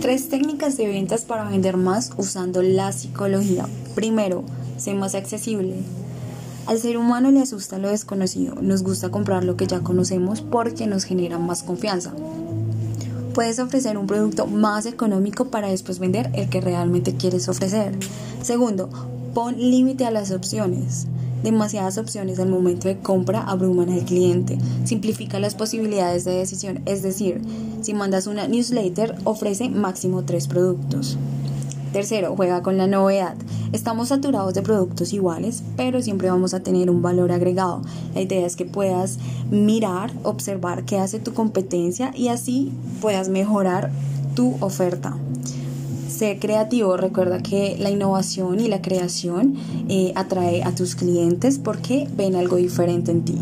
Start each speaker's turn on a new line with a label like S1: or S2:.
S1: Tres técnicas de ventas para vender más usando la psicología. Primero, sé más accesible. Al ser humano le asusta lo desconocido, nos gusta comprar lo que ya conocemos porque nos genera más confianza. Puedes ofrecer un producto más económico para después vender el que realmente quieres ofrecer. Segundo, pon límite a las opciones. Demasiadas opciones al momento de compra abruman al cliente. Simplifica las posibilidades de decisión, es decir, si mandas una newsletter, ofrece máximo tres productos. Tercero, juega con la novedad. Estamos saturados de productos iguales, pero siempre vamos a tener un valor agregado. La idea es que puedas mirar, observar qué hace tu competencia y así puedas mejorar tu oferta. Sé creativo, recuerda que la innovación y la creación eh, atrae a tus clientes porque ven algo diferente en ti.